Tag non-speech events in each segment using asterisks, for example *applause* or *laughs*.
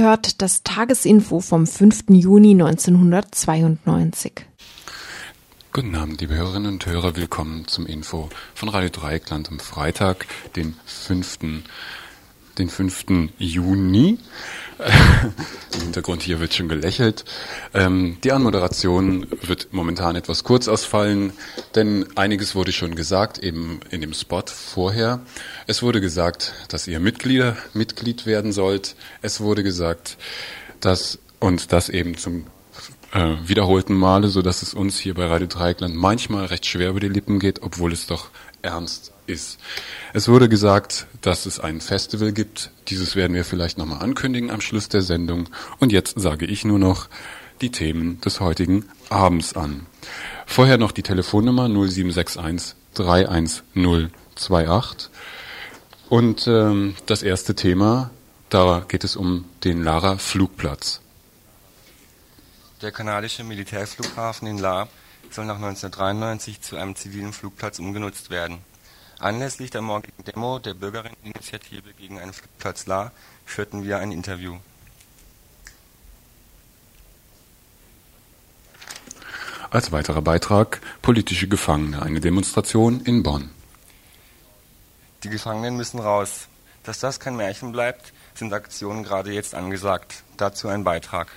Ihr das Tagesinfo vom 5. Juni 1992. Guten Abend, liebe Hörerinnen und Hörer. Willkommen zum Info von Radio Dreieckland am Freitag, den 5. Den 5. Juni. Im Hintergrund hier wird schon gelächelt. Ähm, die Anmoderation wird momentan etwas kurz ausfallen, denn einiges wurde schon gesagt, eben in dem Spot vorher. Es wurde gesagt, dass ihr Mitglieder, Mitglied werden sollt. Es wurde gesagt, dass und das eben zum äh, wiederholten Male, so dass es uns hier bei Radio Dreieckland manchmal recht schwer über die Lippen geht, obwohl es doch ernst ist. Es wurde gesagt, dass es ein Festival gibt. Dieses werden wir vielleicht nochmal ankündigen am Schluss der Sendung. Und jetzt sage ich nur noch die Themen des heutigen Abends an. Vorher noch die Telefonnummer 0761 31028. Und ähm, das erste Thema, da geht es um den Lara Flugplatz. Der kanadische Militärflughafen in La soll nach 1993 zu einem zivilen Flugplatz umgenutzt werden. Anlässlich der morgigen Demo der Bürgerinneninitiative gegen einen Flugplatz La führten wir ein Interview. Als weiterer Beitrag politische Gefangene, eine Demonstration in Bonn. Die Gefangenen müssen raus. Dass das kein Märchen bleibt, sind Aktionen gerade jetzt angesagt. Dazu ein Beitrag.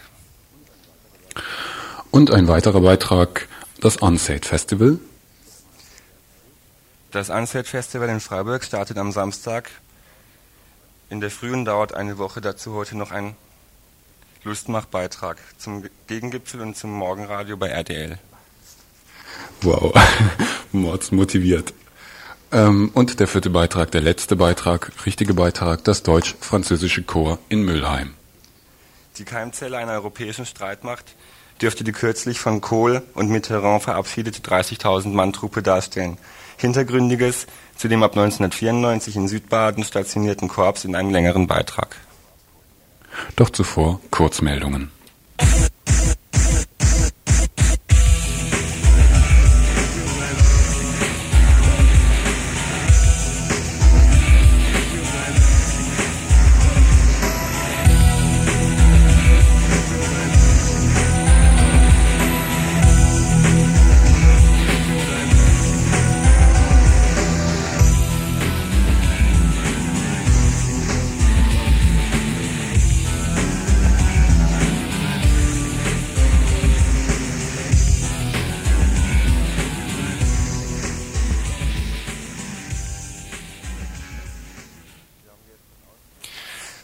Und ein weiterer Beitrag, das Unsaid Festival. Das Unsaid Festival in Freiburg startet am Samstag. In der Früh und dauert eine Woche. Dazu heute noch ein Lustmach-Beitrag zum Gegengipfel und zum Morgenradio bei RTL. Wow, *laughs* Mords motiviert. Ähm, und der vierte Beitrag, der letzte Beitrag, richtige Beitrag, das deutsch-französische Chor in Müllheim. Die Keimzelle einer europäischen Streitmacht dürfte die kürzlich von Kohl und Mitterrand verabschiedete 30.000 Mann Truppe darstellen. Hintergründiges zu dem ab 1994 in Südbaden stationierten Korps in einem längeren Beitrag. Doch zuvor Kurzmeldungen.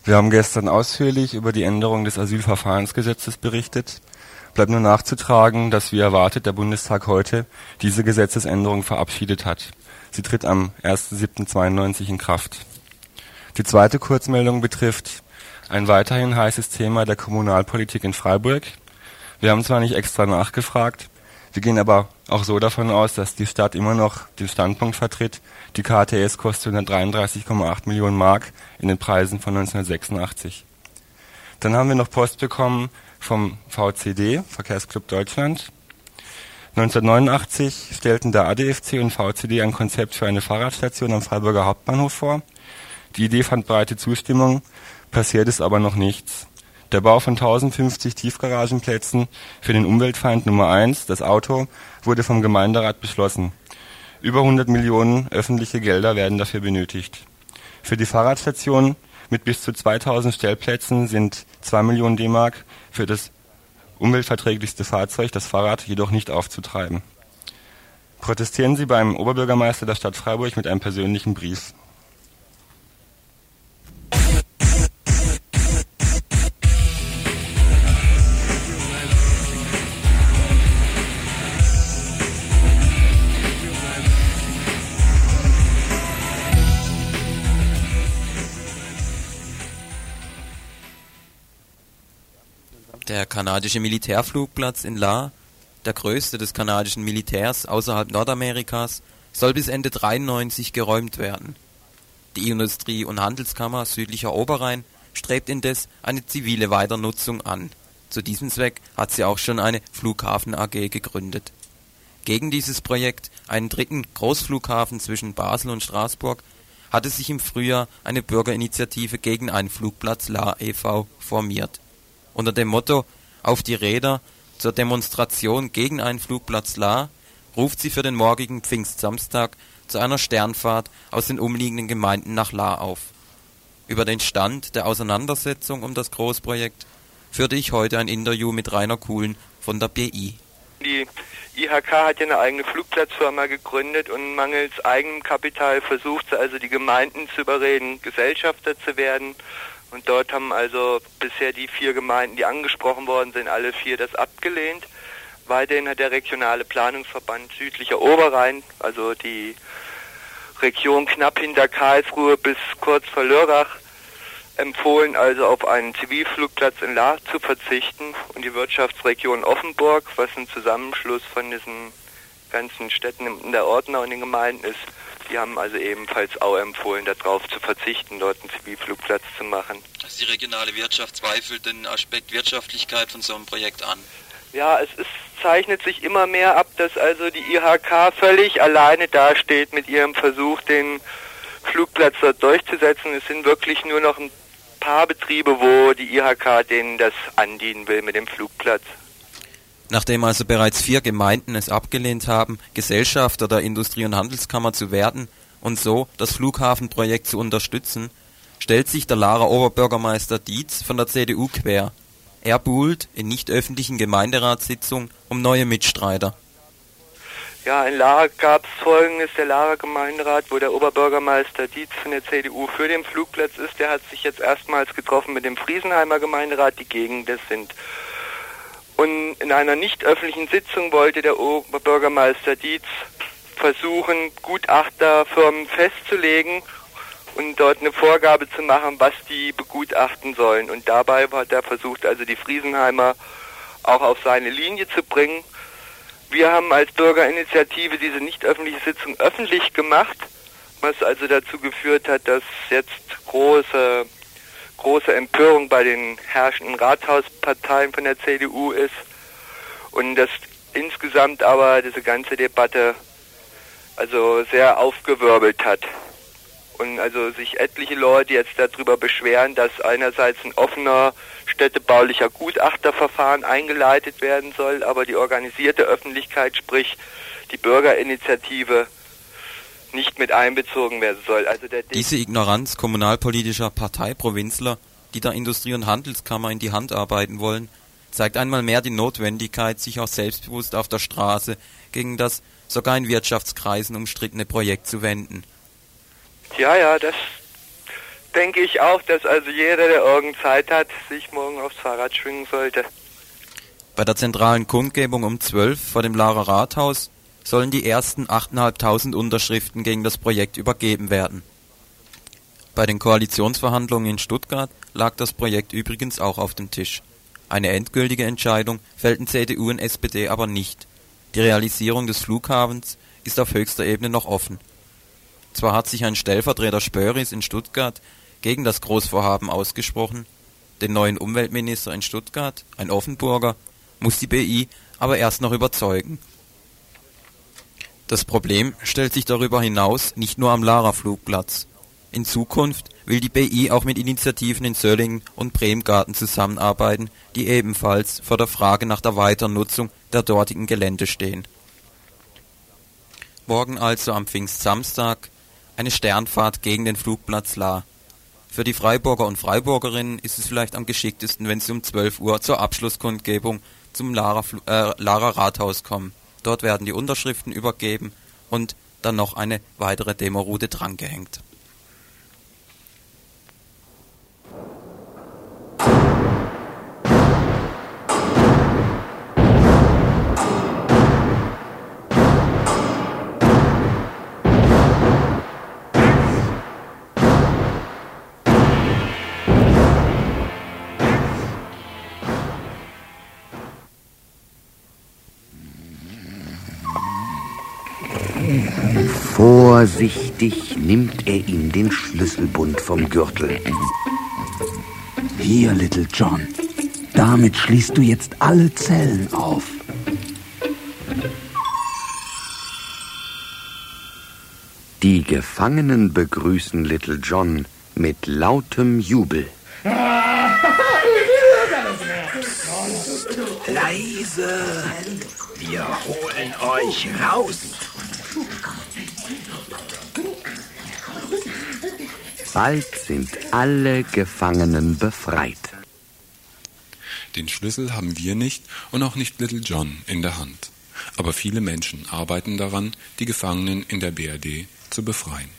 Wir haben gestern ausführlich über die Änderung des Asylverfahrensgesetzes berichtet. Bleibt nur nachzutragen, dass wie erwartet der Bundestag heute diese Gesetzesänderung verabschiedet hat. Sie tritt am 1.7.92 in Kraft. Die zweite Kurzmeldung betrifft ein weiterhin heißes Thema der Kommunalpolitik in Freiburg. Wir haben zwar nicht extra nachgefragt, wir gehen aber auch so davon aus, dass die Stadt immer noch den Standpunkt vertritt, die KTS kostet 133,8 Millionen Mark in den Preisen von 1986. Dann haben wir noch Post bekommen vom VCD, Verkehrsclub Deutschland. 1989 stellten der ADFC und VCD ein Konzept für eine Fahrradstation am Freiburger Hauptbahnhof vor. Die Idee fand breite Zustimmung, passiert ist aber noch nichts. Der Bau von 1050 Tiefgaragenplätzen für den Umweltfeind Nummer 1, das Auto, wurde vom Gemeinderat beschlossen. Über 100 Millionen öffentliche Gelder werden dafür benötigt. Für die Fahrradstation mit bis zu 2000 Stellplätzen sind 2 Millionen D-Mark für das umweltverträglichste Fahrzeug, das Fahrrad, jedoch nicht aufzutreiben. Protestieren Sie beim Oberbürgermeister der Stadt Freiburg mit einem persönlichen Brief. Der kanadische Militärflugplatz in La, der größte des kanadischen Militärs außerhalb Nordamerikas, soll bis Ende 93 geräumt werden. Die Industrie- und Handelskammer Südlicher Oberrhein strebt indes eine zivile Weiternutzung an. Zu diesem Zweck hat sie auch schon eine Flughafen AG gegründet. Gegen dieses Projekt, einen dritten Großflughafen zwischen Basel und Straßburg, hatte sich im Frühjahr eine Bürgerinitiative gegen einen Flugplatz La e.V. formiert. Unter dem Motto Auf die Räder zur Demonstration gegen einen Flugplatz La ruft sie für den morgigen Pfingstsamstag zu einer Sternfahrt aus den umliegenden Gemeinden nach La auf. Über den Stand der Auseinandersetzung um das Großprojekt führte ich heute ein Interview mit Rainer Kuhlen von der BI. Die IHK hat ja eine eigene Flugplatzfirma gegründet und mangels eigenem Kapital versucht sie also die Gemeinden zu überreden, Gesellschafter zu werden. Und dort haben also bisher die vier Gemeinden, die angesprochen worden sind, alle vier das abgelehnt. Weiterhin hat der regionale Planungsverband Südlicher Oberrhein, also die Region knapp hinter Karlsruhe bis kurz vor Lörrach, empfohlen, also auf einen Zivilflugplatz in La zu verzichten und die Wirtschaftsregion Offenburg, was ein Zusammenschluss von diesen ganzen Städten in der Ordner und den Gemeinden ist, die haben also ebenfalls auch empfohlen, darauf zu verzichten, dort einen Zivilflugplatz zu machen. Also die regionale Wirtschaft zweifelt den Aspekt Wirtschaftlichkeit von so einem Projekt an. Ja, es ist, zeichnet sich immer mehr ab, dass also die IHK völlig alleine dasteht mit ihrem Versuch, den Flugplatz dort durchzusetzen. Es sind wirklich nur noch ein paar Betriebe, wo die IHK denen das andienen will mit dem Flugplatz. Nachdem also bereits vier Gemeinden es abgelehnt haben, Gesellschafter der Industrie- und Handelskammer zu werden und so das Flughafenprojekt zu unterstützen, stellt sich der Lara Oberbürgermeister Dietz von der CDU quer. Er buhlt in nicht öffentlichen Gemeinderatssitzungen um neue Mitstreiter. Ja, in Lara gab es folgendes, der Lara Gemeinderat, wo der Oberbürgermeister Dietz von der CDU für den Flugplatz ist, der hat sich jetzt erstmals getroffen mit dem Friesenheimer Gemeinderat, die gegen das sind. Und in einer nicht öffentlichen Sitzung wollte der Oberbürgermeister Dietz versuchen, Gutachterfirmen festzulegen und dort eine Vorgabe zu machen, was die begutachten sollen. Und dabei hat er versucht, also die Friesenheimer auch auf seine Linie zu bringen. Wir haben als Bürgerinitiative diese nicht öffentliche Sitzung öffentlich gemacht, was also dazu geführt hat, dass jetzt große, große Empörung bei den herrschenden Rathausparteien von der CDU ist und dass insgesamt aber diese ganze Debatte also sehr aufgewirbelt hat. Und also sich etliche Leute jetzt darüber beschweren, dass einerseits ein offener städtebaulicher Gutachterverfahren eingeleitet werden soll, aber die organisierte Öffentlichkeit, sprich die Bürgerinitiative, nicht mit einbezogen werden soll. Also Diese Ignoranz kommunalpolitischer Parteiprovinzler, die der Industrie- und Handelskammer in die Hand arbeiten wollen, zeigt einmal mehr die Notwendigkeit, sich auch selbstbewusst auf der Straße gegen das sogar in Wirtschaftskreisen umstrittene Projekt zu wenden. Ja, ja, das denke ich auch, dass also jeder, der irgend Zeit hat, sich morgen aufs Fahrrad schwingen sollte. Bei der zentralen Kundgebung um 12 vor dem Lara Rathaus sollen die ersten 8.500 Unterschriften gegen das Projekt übergeben werden. Bei den Koalitionsverhandlungen in Stuttgart lag das Projekt übrigens auch auf dem Tisch. Eine endgültige Entscheidung fällten CDU und SPD aber nicht. Die Realisierung des Flughafens ist auf höchster Ebene noch offen. Zwar hat sich ein Stellvertreter Spöris in Stuttgart gegen das Großvorhaben ausgesprochen, den neuen Umweltminister in Stuttgart, ein Offenburger, muss die BI aber erst noch überzeugen. Das Problem stellt sich darüber hinaus nicht nur am Lara-Flugplatz. In Zukunft will die BI auch mit Initiativen in Söllingen und Bremgarten zusammenarbeiten, die ebenfalls vor der Frage nach der Weiternutzung der dortigen Gelände stehen. Morgen also am Pfingstsamstag eine Sternfahrt gegen den Flugplatz La. Für die Freiburger und Freiburgerinnen ist es vielleicht am geschicktesten, wenn sie um 12 Uhr zur Abschlusskundgebung zum Lara, äh, Lara Rathaus kommen. Dort werden die Unterschriften übergeben und dann noch eine weitere Demoroute drangehängt. Vorsichtig nimmt er ihm den Schlüsselbund vom Gürtel. Hier, Little John. Damit schließt du jetzt alle Zellen auf. Die Gefangenen begrüßen Little John mit lautem Jubel. Leise! Wir holen euch raus! Bald sind alle Gefangenen befreit. Den Schlüssel haben wir nicht und auch nicht Little John in der Hand. Aber viele Menschen arbeiten daran, die Gefangenen in der BRD zu befreien.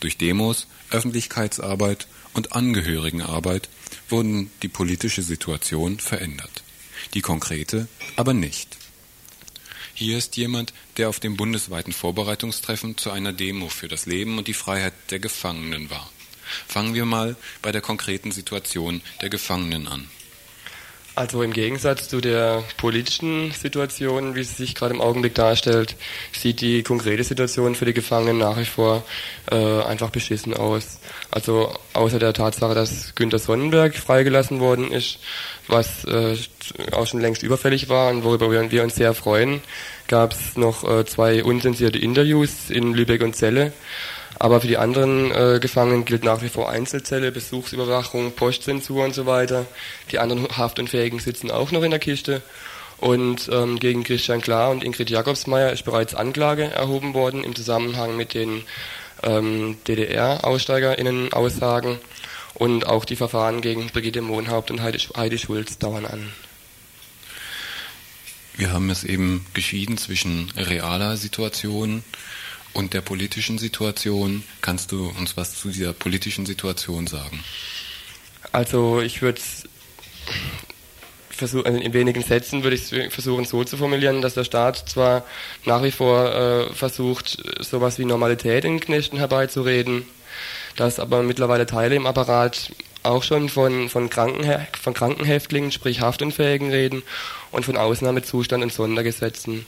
Durch Demos, Öffentlichkeitsarbeit und Angehörigenarbeit wurden die politische Situation verändert. Die konkrete aber nicht. Hier ist jemand, der auf dem bundesweiten Vorbereitungstreffen zu einer Demo für das Leben und die Freiheit der Gefangenen war. Fangen wir mal bei der konkreten Situation der Gefangenen an. Also im Gegensatz zu der politischen Situation, wie sie sich gerade im Augenblick darstellt, sieht die konkrete Situation für die Gefangenen nach wie vor äh, einfach beschissen aus. Also außer der Tatsache, dass Günter Sonnenberg freigelassen worden ist, was äh, auch schon längst überfällig war und worüber wir uns sehr freuen, gab es noch äh, zwei unzensierte Interviews in Lübeck und Celle aber für die anderen äh, Gefangenen gilt nach wie vor Einzelzelle, Besuchsüberwachung, Postzensur und so weiter. Die anderen Haftunfähigen sitzen auch noch in der Kiste. Und ähm, gegen Christian Klar und Ingrid Jakobsmeier ist bereits Anklage erhoben worden im Zusammenhang mit den ähm, DDR-AussteigerInnen-Aussagen. Und auch die Verfahren gegen Brigitte Mohnhaupt und Heidi, Heidi Schulz dauern an. Wir haben es eben geschieden zwischen realer Situation und der politischen Situation. Kannst du uns was zu dieser politischen Situation sagen? Also ich würde versuchen, also in wenigen Sätzen würde ich es versuchen so zu formulieren, dass der Staat zwar nach wie vor äh, versucht, sowas wie Normalität in Knechten herbeizureden, dass aber mittlerweile Teile im Apparat auch schon von, von, Kranken, von Krankenhäftlingen, sprich Haftunfähigen reden und von Ausnahmezustand und Sondergesetzen.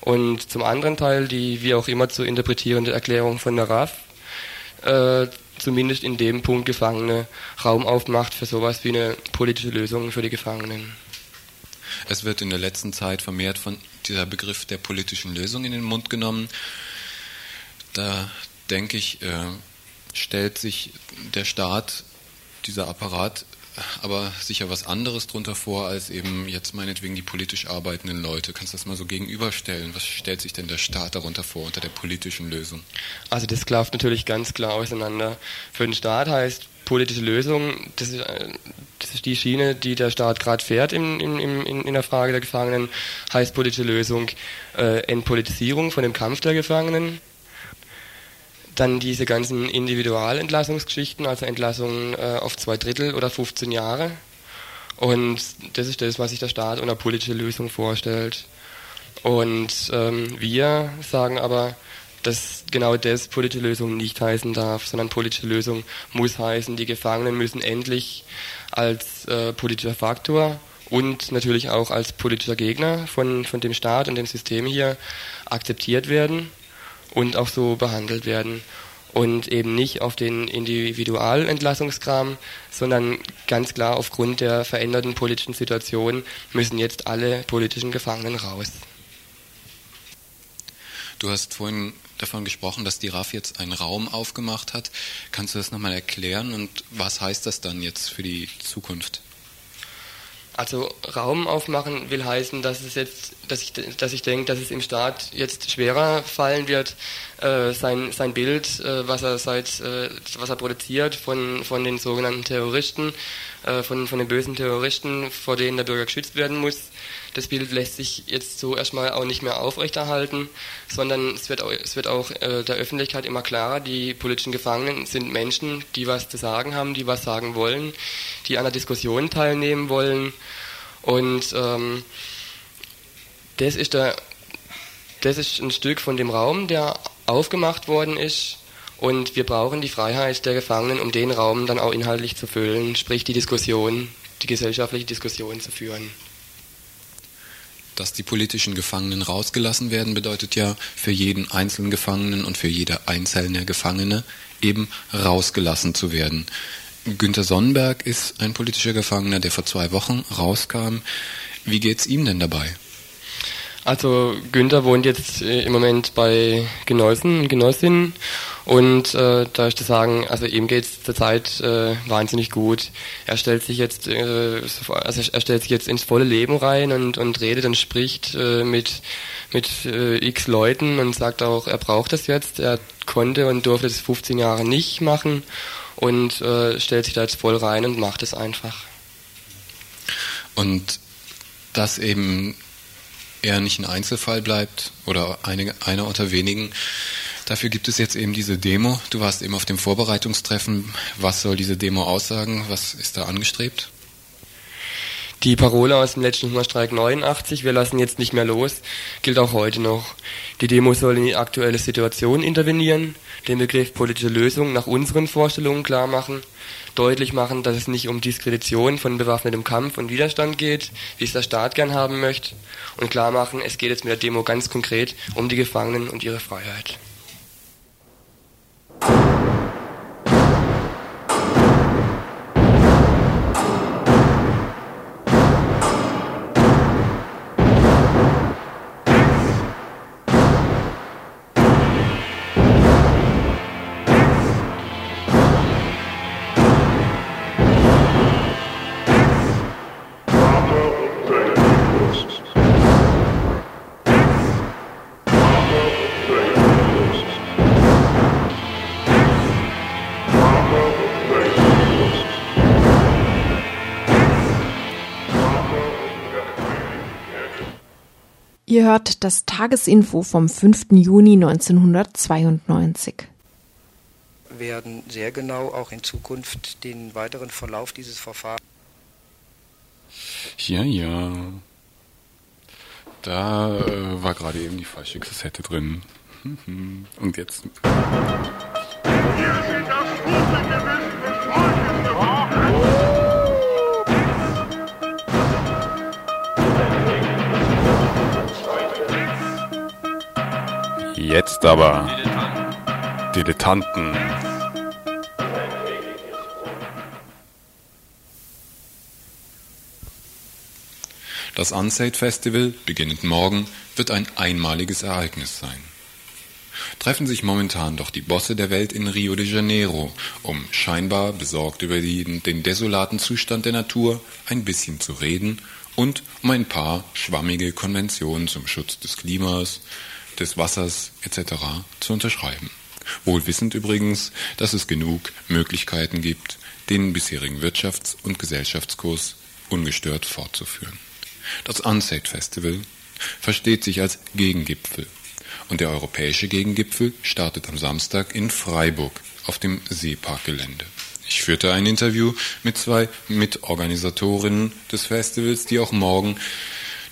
Und zum anderen Teil die wie auch immer zu interpretierende Erklärung von der RAF, äh, zumindest in dem Punkt Gefangene Raum aufmacht für sowas wie eine politische Lösung für die Gefangenen. Es wird in der letzten Zeit vermehrt von dieser Begriff der politischen Lösung in den Mund genommen. Da denke ich, äh, stellt sich der Staat, dieser Apparat aber sicher was anderes drunter vor, als eben jetzt meinetwegen die politisch arbeitenden Leute. Kannst du das mal so gegenüberstellen? Was stellt sich denn der Staat darunter vor, unter der politischen Lösung? Also das klafft natürlich ganz klar auseinander. Für den Staat heißt politische Lösung, das ist, äh, das ist die Schiene, die der Staat gerade fährt in, in, in, in der Frage der Gefangenen, heißt politische Lösung äh, Entpolitisierung von dem Kampf der Gefangenen, dann diese ganzen Individualentlassungsgeschichten, also Entlassungen äh, auf zwei Drittel oder 15 Jahre. Und das ist das, was sich der Staat unter politische Lösung vorstellt. Und ähm, wir sagen aber, dass genau das politische Lösung nicht heißen darf, sondern politische Lösung muss heißen, die Gefangenen müssen endlich als äh, politischer Faktor und natürlich auch als politischer Gegner von, von dem Staat und dem System hier akzeptiert werden und auch so behandelt werden. Und eben nicht auf den Individualentlassungskram, sondern ganz klar aufgrund der veränderten politischen Situation müssen jetzt alle politischen Gefangenen raus. Du hast vorhin davon gesprochen, dass die RAF jetzt einen Raum aufgemacht hat. Kannst du das nochmal erklären und was heißt das dann jetzt für die Zukunft? Also Raum aufmachen will heißen, dass es jetzt, dass ich, dass ich denke, dass es im Staat jetzt schwerer fallen wird, äh, sein, sein Bild, äh, was er seit, äh, was er produziert von, von den sogenannten Terroristen, äh, von, von den bösen Terroristen, vor denen der Bürger geschützt werden muss. Das Bild lässt sich jetzt so erstmal auch nicht mehr aufrechterhalten, sondern es wird auch, es wird auch äh, der Öffentlichkeit immer klarer, die politischen Gefangenen sind Menschen, die was zu sagen haben, die was sagen wollen, die an der Diskussion teilnehmen wollen. Und ähm, das ist der das ist ein Stück von dem Raum, der aufgemacht worden ist und wir brauchen die Freiheit der Gefangenen, um den Raum dann auch inhaltlich zu füllen, sprich die Diskussion, die gesellschaftliche Diskussion zu führen. Dass die politischen Gefangenen rausgelassen werden, bedeutet ja für jeden einzelnen Gefangenen und für jede einzelne Gefangene eben rausgelassen zu werden. Günter Sonnenberg ist ein politischer Gefangener, der vor zwei Wochen rauskam. Wie geht's ihm denn dabei? Also Günther wohnt jetzt äh, im Moment bei Genossen und Genossinnen und äh, da ist zu sagen, also ihm geht es zurzeit äh, wahnsinnig gut. Er stellt sich jetzt, äh, also er stellt sich jetzt ins volle Leben rein und, und redet und spricht äh, mit mit äh, x Leuten und sagt auch, er braucht das jetzt. Er konnte und durfte das 15 Jahre nicht machen und äh, stellt sich da jetzt voll rein und macht es einfach. Und das eben er nicht ein Einzelfall bleibt oder eine, einer unter wenigen. Dafür gibt es jetzt eben diese Demo. Du warst eben auf dem Vorbereitungstreffen. Was soll diese Demo aussagen? Was ist da angestrebt? Die Parole aus dem letzten Hungerstreik 89, wir lassen jetzt nicht mehr los, gilt auch heute noch. Die Demo soll in die aktuelle Situation intervenieren, den Begriff politische Lösung nach unseren Vorstellungen klar machen deutlich machen, dass es nicht um Diskredition von bewaffnetem Kampf und Widerstand geht, wie es der Staat gern haben möchte, und klar machen, es geht jetzt mit der Demo ganz konkret um die Gefangenen und ihre Freiheit. Ihr hört das Tagesinfo vom 5. Juni 1992. Wir werden sehr genau auch in Zukunft den weiteren Verlauf dieses Verfahrens. Ja, ja. Da äh, war gerade eben die falsche Kassette drin. *laughs* Und jetzt. Hier sind das gute Gewissen des Jetzt aber. Dilettanten. Das Unsaid Festival, beginnend morgen, wird ein einmaliges Ereignis sein. Treffen sich momentan doch die Bosse der Welt in Rio de Janeiro, um scheinbar besorgt über die, den desolaten Zustand der Natur ein bisschen zu reden und um ein paar schwammige Konventionen zum Schutz des Klimas, des Wassers etc. zu unterschreiben. Wohl wissend übrigens, dass es genug Möglichkeiten gibt, den bisherigen Wirtschafts- und Gesellschaftskurs ungestört fortzuführen. Das Unsaid Festival versteht sich als Gegengipfel und der europäische Gegengipfel startet am Samstag in Freiburg auf dem Seeparkgelände. Ich führte ein Interview mit zwei Mitorganisatorinnen des Festivals, die auch morgen,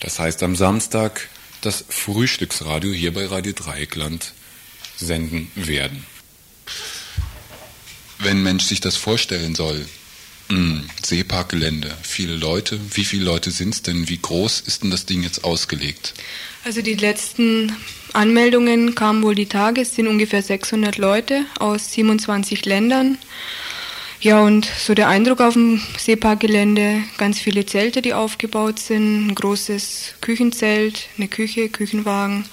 das heißt am Samstag, das Frühstücksradio hier bei Radio Dreieckland senden werden. Wenn ein Mensch sich das vorstellen soll, mh, hm, Seeparkgelände, viele Leute, wie viele Leute sind es denn? Wie groß ist denn das Ding jetzt ausgelegt? Also die letzten Anmeldungen kamen wohl die Tage, es sind ungefähr 600 Leute aus 27 Ländern. Ja, und so der Eindruck auf dem Seeparkgelände, ganz viele Zelte, die aufgebaut sind, ein großes Küchenzelt, eine Küche, Küchenwagen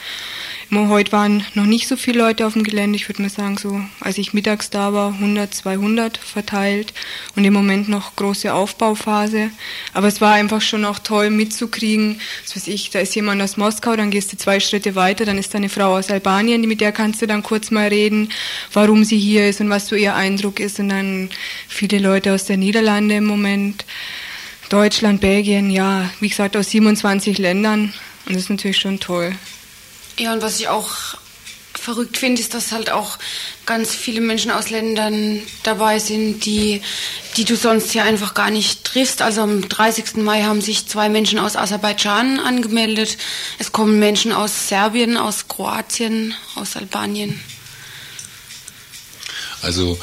Heute waren noch nicht so viele Leute auf dem Gelände. Ich würde mal sagen, so als ich mittags da war, 100, 200 verteilt und im Moment noch große Aufbauphase. Aber es war einfach schon auch toll mitzukriegen. Was weiß ich, da ist jemand aus Moskau, dann gehst du zwei Schritte weiter, dann ist da eine Frau aus Albanien, mit der kannst du dann kurz mal reden, warum sie hier ist und was so ihr Eindruck ist. Und dann viele Leute aus der Niederlande im Moment. Deutschland, Belgien, ja, wie gesagt, aus 27 Ländern. Und das ist natürlich schon toll. Ja, und was ich auch verrückt finde, ist, dass halt auch ganz viele Menschen aus Ländern dabei sind, die, die du sonst hier einfach gar nicht triffst. Also am 30. Mai haben sich zwei Menschen aus Aserbaidschan angemeldet. Es kommen Menschen aus Serbien, aus Kroatien, aus Albanien. Also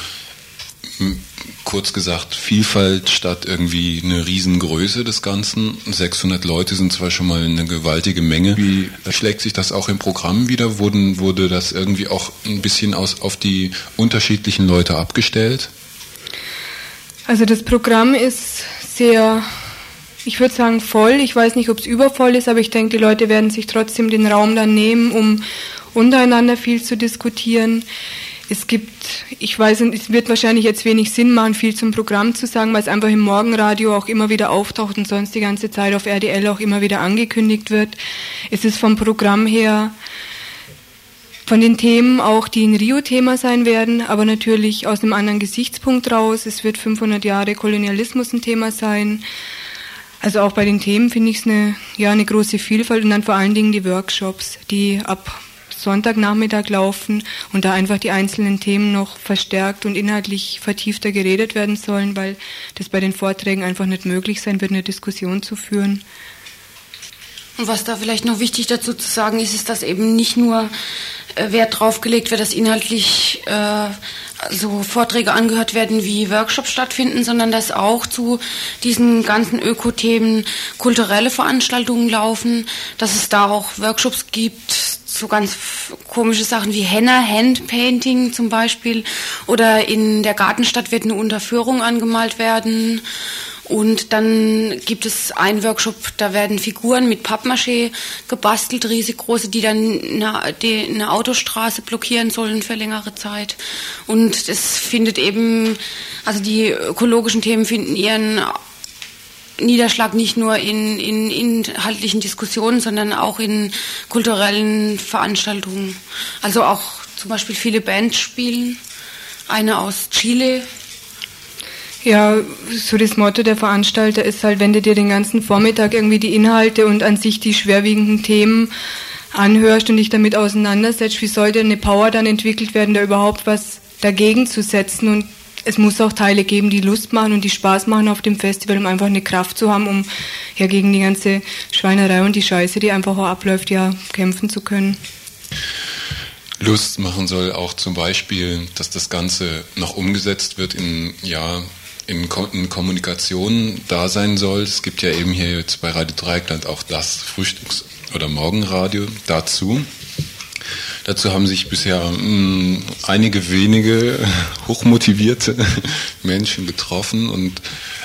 kurz gesagt Vielfalt statt irgendwie eine Riesengröße des Ganzen. 600 Leute sind zwar schon mal eine gewaltige Menge. Wie schlägt sich das auch im Programm wieder? Wurden, wurde das irgendwie auch ein bisschen aus, auf die unterschiedlichen Leute abgestellt? Also das Programm ist sehr, ich würde sagen voll. Ich weiß nicht, ob es übervoll ist, aber ich denke, die Leute werden sich trotzdem den Raum dann nehmen, um untereinander viel zu diskutieren. Es gibt, ich weiß, es wird wahrscheinlich jetzt wenig Sinn machen, viel zum Programm zu sagen, weil es einfach im Morgenradio auch immer wieder auftaucht und sonst die ganze Zeit auf RDL auch immer wieder angekündigt wird. Es ist vom Programm her von den Themen auch, die in Rio Thema sein werden, aber natürlich aus einem anderen Gesichtspunkt raus. Es wird 500 Jahre Kolonialismus ein Thema sein. Also auch bei den Themen finde ich es eine, ja, eine große Vielfalt und dann vor allen Dingen die Workshops, die ab Sonntagnachmittag laufen und da einfach die einzelnen Themen noch verstärkt und inhaltlich vertiefter geredet werden sollen, weil das bei den Vorträgen einfach nicht möglich sein wird, eine Diskussion zu führen. Und was da vielleicht noch wichtig dazu zu sagen ist, ist, dass eben nicht nur Wert drauf gelegt wird, dass inhaltlich äh, so Vorträge angehört werden, wie Workshops stattfinden, sondern dass auch zu diesen ganzen Ökothemen kulturelle Veranstaltungen laufen, dass es da auch Workshops gibt, so ganz komische Sachen wie Henna, Handpainting zum Beispiel, oder in der Gartenstadt wird eine Unterführung angemalt werden und dann gibt es einen Workshop, da werden Figuren mit Pappmaché gebastelt, riesig große, die dann eine, die, eine Autostraße blockieren sollen für längere Zeit. Und es findet eben, also die ökologischen Themen finden ihren Niederschlag nicht nur in, in inhaltlichen Diskussionen, sondern auch in kulturellen Veranstaltungen. Also auch zum Beispiel viele Bands spielen. Eine aus Chile, ja, so das Motto der Veranstalter ist halt, wenn du dir den ganzen Vormittag irgendwie die Inhalte und an sich die schwerwiegenden Themen anhörst und dich damit auseinandersetzt, wie sollte eine Power dann entwickelt werden, da überhaupt was dagegen zu setzen und es muss auch Teile geben, die Lust machen und die Spaß machen auf dem Festival, um einfach eine Kraft zu haben, um ja gegen die ganze Schweinerei und die Scheiße, die einfach auch abläuft, ja kämpfen zu können. Lust machen soll auch zum Beispiel, dass das Ganze noch umgesetzt wird in ja in, Ko in Kommunikation da sein soll. Es gibt ja eben hier jetzt bei Radio Dreieckland auch das Frühstücks- oder Morgenradio dazu. Dazu haben sich bisher mh, hm, einige wenige *laughs* hochmotivierte *laughs* Menschen getroffen. Und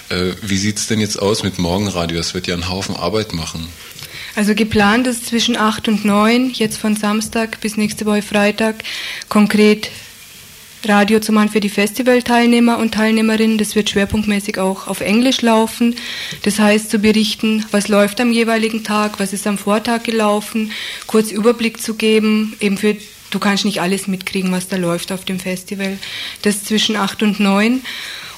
äh, wie sieht es denn jetzt aus mit Morgenradio? Das wird ja einen Haufen Arbeit machen. Also geplant ist zwischen 8 und 9, jetzt von Samstag bis nächste Woche Freitag, konkret Radio zu machen für die Festivalteilnehmer und Teilnehmerinnen. Das wird schwerpunktmäßig auch auf Englisch laufen. Das heißt, zu berichten, was läuft am jeweiligen Tag, was ist am Vortag gelaufen, kurz Überblick zu geben, eben für Du kannst nicht alles mitkriegen, was da läuft auf dem Festival. Das zwischen 8 und 9.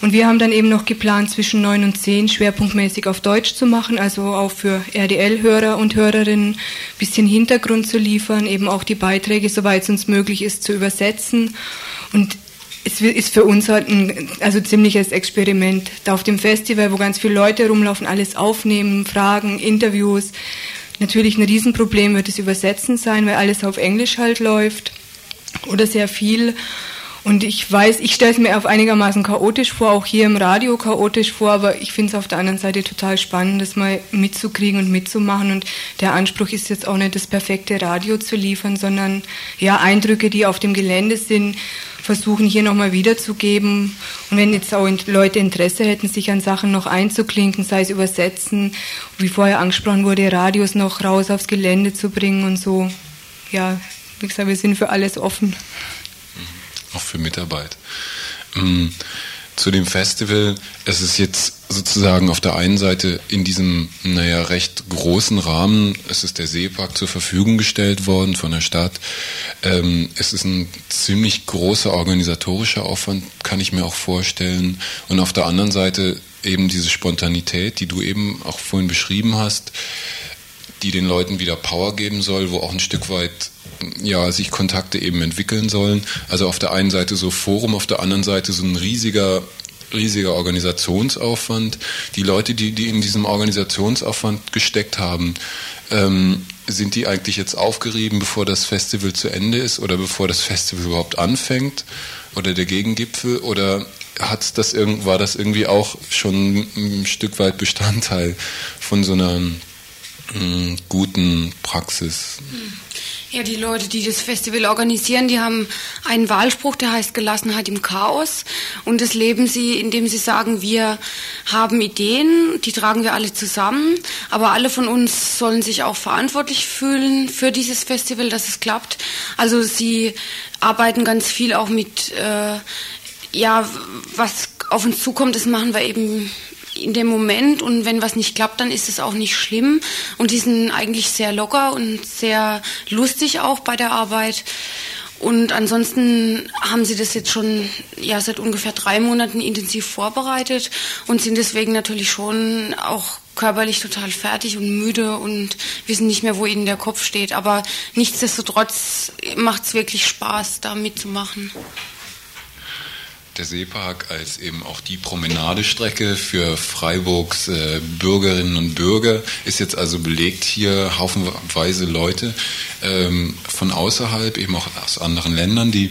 Und wir haben dann eben noch geplant, zwischen 9 und 10 schwerpunktmäßig auf Deutsch zu machen, also auch für RDL-Hörer und Hörerinnen ein bisschen Hintergrund zu liefern, eben auch die Beiträge, soweit es uns möglich ist, zu übersetzen. Und es ist für uns halt ein also ziemliches Experiment. Da auf dem Festival, wo ganz viele Leute rumlaufen, alles aufnehmen, Fragen, Interviews. Natürlich ein Riesenproblem wird das Übersetzen sein, weil alles auf Englisch halt läuft oder sehr viel. Und ich weiß, ich stelle es mir auf einigermaßen chaotisch vor, auch hier im Radio chaotisch vor, aber ich finde es auf der anderen Seite total spannend, das mal mitzukriegen und mitzumachen. Und der Anspruch ist jetzt auch nicht das perfekte Radio zu liefern, sondern ja Eindrücke, die auf dem Gelände sind, versuchen hier nochmal wiederzugeben. Und wenn jetzt auch Leute Interesse hätten, sich an Sachen noch einzuklinken, sei es übersetzen, wie vorher angesprochen wurde, Radios noch raus aufs Gelände zu bringen und so. Ja, wie gesagt, wir sind für alles offen auch für Mitarbeit. Ähm, zu dem Festival, es ist jetzt sozusagen auf der einen Seite in diesem, naja, recht großen Rahmen, es ist der Seepark zur Verfügung gestellt worden von der Stadt. Ähm, es ist ein ziemlich großer organisatorischer Aufwand, kann ich mir auch vorstellen. Und auf der anderen Seite eben diese Spontanität, die du eben auch vorhin beschrieben hast, die den Leuten wieder Power geben soll, wo auch ein Stück weit ja, sich Kontakte eben entwickeln sollen. Also auf der einen Seite so Forum, auf der anderen Seite so ein riesiger riesiger Organisationsaufwand. Die Leute, die, die in diesem Organisationsaufwand gesteckt haben, ähm, sind die eigentlich jetzt aufgerieben, bevor das Festival zu Ende ist oder bevor das Festival überhaupt anfängt oder der Gegengipfel oder hat das irgend, war das irgendwie auch schon ein Stück weit Bestandteil von so einer mh, guten Praxis. Ja, die Leute, die das Festival organisieren, die haben einen Wahlspruch, der heißt Gelassenheit im Chaos. Und das leben sie, indem sie sagen, wir haben Ideen, die tragen wir alle zusammen. Aber alle von uns sollen sich auch verantwortlich fühlen für dieses Festival, dass es klappt. Also sie arbeiten ganz viel auch mit, äh, ja, was auf uns zukommt, das machen wir eben in dem Moment und wenn was nicht klappt, dann ist es auch nicht schlimm. Und die sind eigentlich sehr locker und sehr lustig auch bei der Arbeit. Und ansonsten haben sie das jetzt schon ja seit ungefähr drei Monaten intensiv vorbereitet und sind deswegen natürlich schon auch körperlich total fertig und müde und wissen nicht mehr, wo ihnen der Kopf steht. Aber nichtsdestotrotz macht es wirklich Spaß, da mitzumachen der Seepark als eben auch die Promenadestrecke für Freiburgs äh, Bürgerinnen und Bürger ist jetzt also belegt hier haufenweise Leute ähm, von außerhalb, eben auch aus anderen Ländern, die,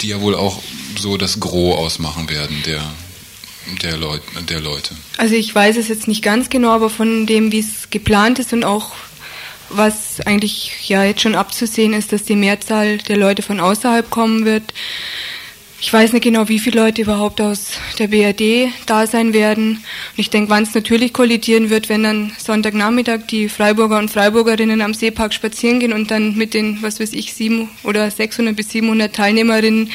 die ja wohl auch so das Gros ausmachen werden der, der, Leut, der Leute. Also ich weiß es jetzt nicht ganz genau, aber von dem, wie es geplant ist und auch was eigentlich ja jetzt schon abzusehen ist, dass die Mehrzahl der Leute von außerhalb kommen wird, ich weiß nicht genau, wie viele Leute überhaupt aus der BRD da sein werden. Und ich denke, wann es natürlich kollidieren wird, wenn dann Sonntagnachmittag die Freiburger und Freiburgerinnen am Seepark spazieren gehen und dann mit den, was weiß ich, sieben oder 600 bis 700 Teilnehmerinnen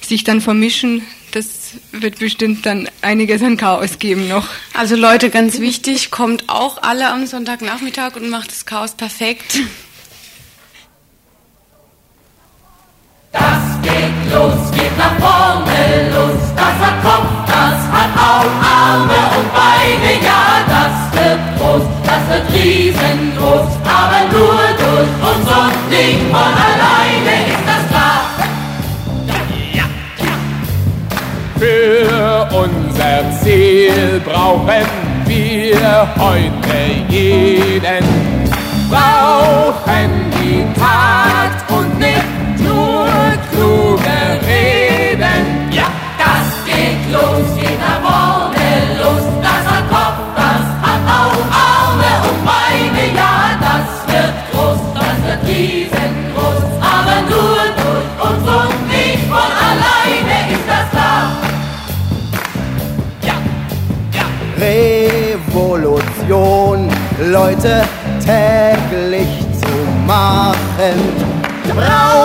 sich dann vermischen. Das wird bestimmt dann einiges an Chaos geben noch. Also Leute, ganz wichtig, kommt auch alle am Sonntagnachmittag und macht das Chaos perfekt. Das geht los, geht nach vorne los. Das hat Kopf, das hat auch Arme und Beine. Ja, das wird groß, das wird riesengroß. Aber nur durch uns und nicht von alleine ist das klar. Ja, ja. Für unser Ziel brauchen wir heute jeden. Brauchen die Tat und nicht los, geht nach vorne los. Das hat Kopf, das hat auch Arme und Beine. Ja, das wird groß, das wird riesengroß. Aber nur durch uns und nicht von alleine ist das klar. Ja, ja. Revolution, Leute, täglich zu machen braucht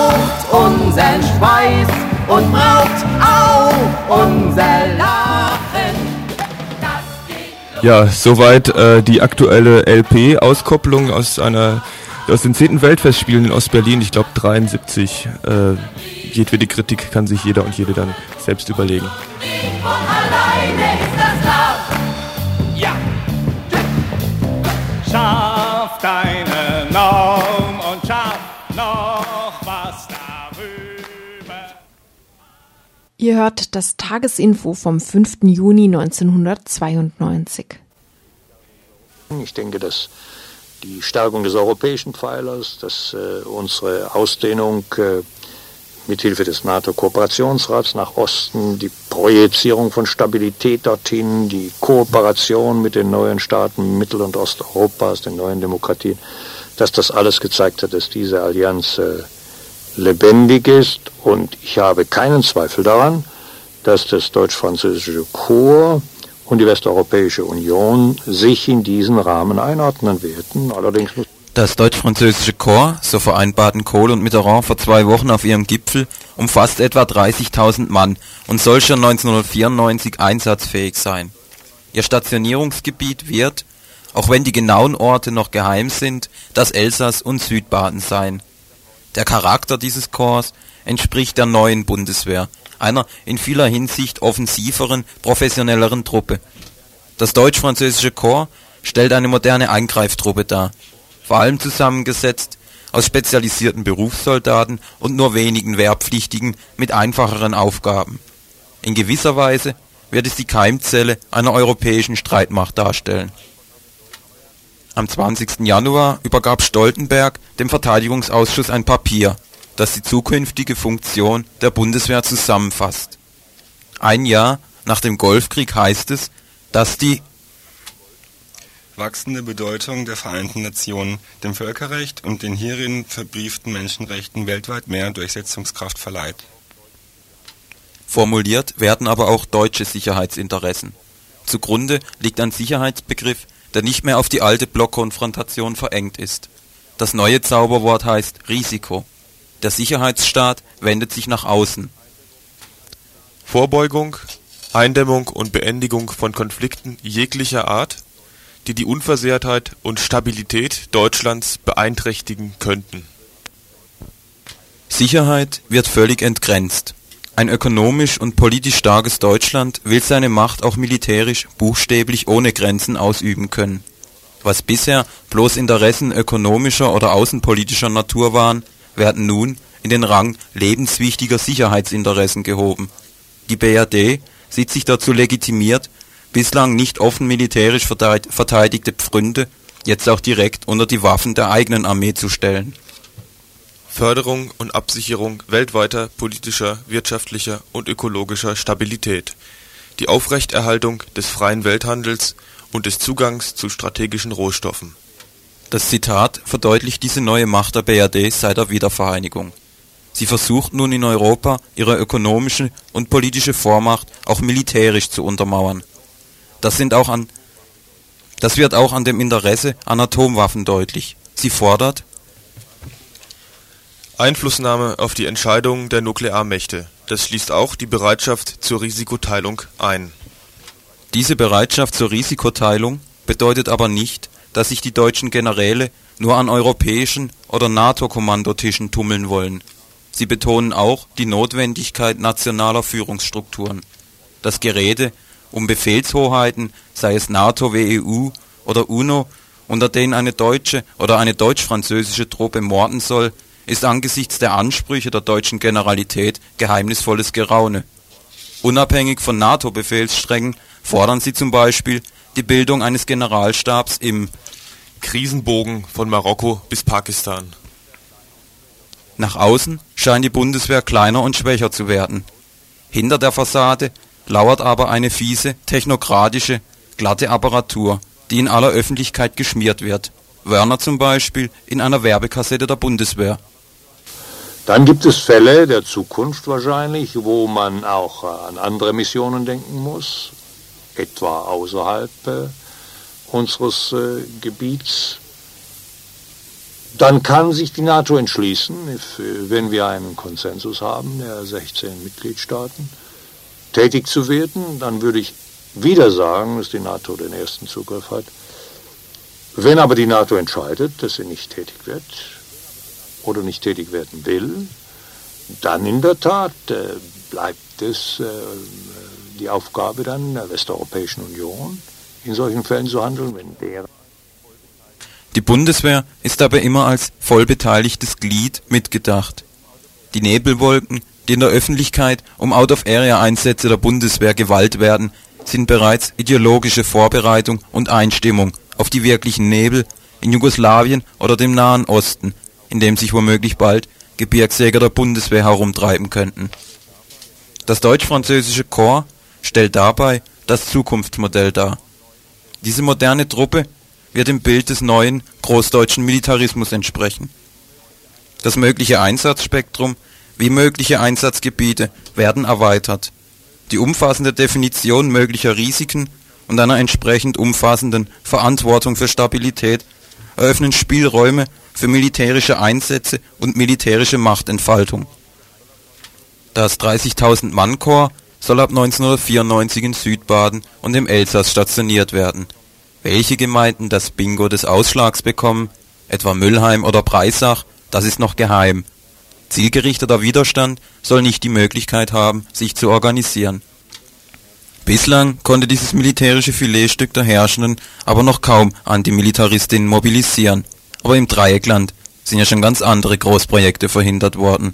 Ja, soweit äh, die aktuelle LP-Auskopplung aus einer aus den 10. Weltfestspielen in Ostberlin, ich glaube 73. Äh, jedwede Kritik kann sich jeder und jede dann selbst überlegen. Ja. Schaff deine Norm Ihr hört das Tagesinfo vom 5. Juni 1992. Ich denke, dass die Stärkung des europäischen Pfeilers, dass äh, unsere Ausdehnung äh, mithilfe des NATO-Kooperationsrats nach Osten, die Projizierung von Stabilität dorthin, die Kooperation mit den neuen Staaten Mittel- und Osteuropas, den neuen Demokratien, dass das alles gezeigt hat, dass diese Allianz äh, lebendig ist. Und ich habe keinen Zweifel daran, dass das deutsch-französische Korps und die Westeuropäische Union sich in diesen Rahmen einordnen werden. Allerdings Das deutsch-französische Korps, so vereinbarten Kohl und Mitterrand vor zwei Wochen auf ihrem Gipfel, umfasst etwa 30.000 Mann und soll schon 1994 einsatzfähig sein. Ihr Stationierungsgebiet wird, auch wenn die genauen Orte noch geheim sind, das Elsass und Südbaden sein. Der Charakter dieses Korps entspricht der neuen Bundeswehr, einer in vieler Hinsicht offensiveren, professionelleren Truppe. Das deutsch-französische Korps stellt eine moderne Eingreiftruppe dar, vor allem zusammengesetzt aus spezialisierten Berufssoldaten und nur wenigen Wehrpflichtigen mit einfacheren Aufgaben. In gewisser Weise wird es die Keimzelle einer europäischen Streitmacht darstellen. Am 20. Januar übergab Stoltenberg dem Verteidigungsausschuss ein Papier, das die zukünftige Funktion der Bundeswehr zusammenfasst. Ein Jahr nach dem Golfkrieg heißt es, dass die wachsende Bedeutung der Vereinten Nationen dem Völkerrecht und den hierin verbrieften Menschenrechten weltweit mehr Durchsetzungskraft verleiht. Formuliert werden aber auch deutsche Sicherheitsinteressen. Zugrunde liegt ein Sicherheitsbegriff, der nicht mehr auf die alte Blockkonfrontation verengt ist. Das neue Zauberwort heißt Risiko. Der Sicherheitsstaat wendet sich nach außen. Vorbeugung, Eindämmung und Beendigung von Konflikten jeglicher Art, die die Unversehrtheit und Stabilität Deutschlands beeinträchtigen könnten. Sicherheit wird völlig entgrenzt. Ein ökonomisch und politisch starkes Deutschland will seine Macht auch militärisch buchstäblich ohne Grenzen ausüben können. Was bisher bloß Interessen ökonomischer oder außenpolitischer Natur waren, werden nun in den Rang lebenswichtiger Sicherheitsinteressen gehoben. Die BRD sieht sich dazu legitimiert, bislang nicht offen militärisch verteidigte Pfründe jetzt auch direkt unter die Waffen der eigenen Armee zu stellen Förderung und Absicherung weltweiter politischer, wirtschaftlicher und ökologischer Stabilität, die Aufrechterhaltung des freien Welthandels und des Zugangs zu strategischen Rohstoffen. Das Zitat verdeutlicht diese neue Macht der BRD seit der Wiedervereinigung. Sie versucht nun in Europa ihre ökonomische und politische Vormacht auch militärisch zu untermauern. Das sind auch an das wird auch an dem Interesse an Atomwaffen deutlich. Sie fordert Einflussnahme auf die Entscheidungen der Nuklearmächte. Das schließt auch die Bereitschaft zur Risikoteilung ein. Diese Bereitschaft zur Risikoteilung bedeutet aber nicht, dass sich die deutschen Generäle nur an europäischen oder NATO-Kommandotischen tummeln wollen. Sie betonen auch die Notwendigkeit nationaler Führungsstrukturen. Das Gerede um Befehlshoheiten, sei es NATO, WEU oder UNO, unter denen eine deutsche oder eine deutsch-französische Truppe morden soll, ist angesichts der Ansprüche der deutschen Generalität geheimnisvolles Geraune. Unabhängig von NATO-Befehlssträngen fordern sie zum Beispiel die Bildung eines Generalstabs im Krisenbogen von Marokko bis Pakistan. Nach außen scheint die Bundeswehr kleiner und schwächer zu werden. Hinter der Fassade lauert aber eine fiese, technokratische, glatte Apparatur, die in aller Öffentlichkeit geschmiert wird. Wörner zum Beispiel in einer Werbekassette der Bundeswehr. Dann gibt es Fälle der Zukunft wahrscheinlich, wo man auch äh, an andere Missionen denken muss, etwa außerhalb äh, unseres äh, Gebiets. Dann kann sich die NATO entschließen, wenn wir einen Konsensus haben, der 16 Mitgliedstaaten, tätig zu werden. Dann würde ich wieder sagen, dass die NATO den ersten Zugriff hat. Wenn aber die NATO entscheidet, dass sie nicht tätig wird, oder nicht tätig werden will, dann in der Tat äh, bleibt es äh, die Aufgabe dann der Westeuropäischen Union, in solchen Fällen zu handeln, wenn der die Bundeswehr ist aber immer als vollbeteiligtes Glied mitgedacht. Die Nebelwolken, die in der Öffentlichkeit um Out-of-Area-Einsätze der Bundeswehr gewalt werden, sind bereits ideologische Vorbereitung und Einstimmung auf die wirklichen Nebel in Jugoslawien oder dem Nahen Osten, in dem sich womöglich bald Gebirgsjäger der Bundeswehr herumtreiben könnten. Das deutsch-französische Korps stellt dabei das Zukunftsmodell dar. Diese moderne Truppe wird dem Bild des neuen großdeutschen Militarismus entsprechen. Das mögliche Einsatzspektrum wie mögliche Einsatzgebiete werden erweitert. Die umfassende Definition möglicher Risiken und einer entsprechend umfassenden Verantwortung für Stabilität eröffnen Spielräume für militärische Einsätze und militärische Machtentfaltung. Das 30.000-Mann-Korps soll ab 1994 in Südbaden und im Elsass stationiert werden. Welche Gemeinden das Bingo des Ausschlags bekommen, etwa Müllheim oder Breisach, das ist noch geheim. Zielgerichteter Widerstand soll nicht die Möglichkeit haben, sich zu organisieren. Bislang konnte dieses militärische Filetstück der Herrschenden aber noch kaum Antimilitaristinnen mobilisieren aber im Dreieckland sind ja schon ganz andere Großprojekte verhindert worden.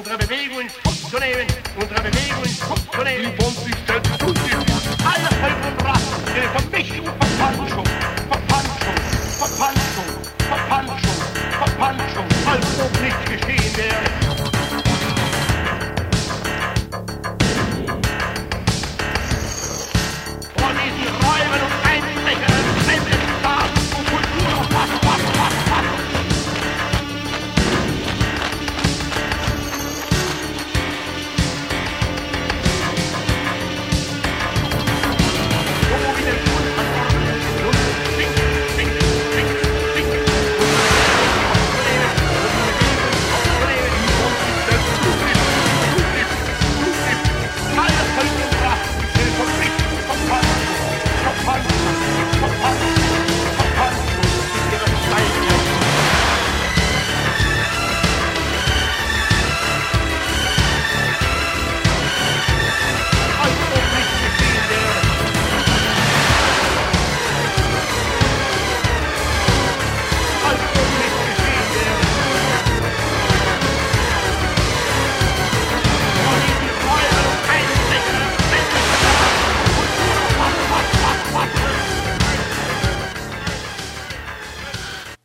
Unsere Bewegung in Schutz zu nehmen, unsere Bewegung in Schutz zu nehmen. Die sich selbst zustimmten. Alle und Rassen, ihre Vermischung, Verpanschung, Verpanschung, Verpanschung, Verpanschung, Verpanschung, als ob nicht geschehen wäre.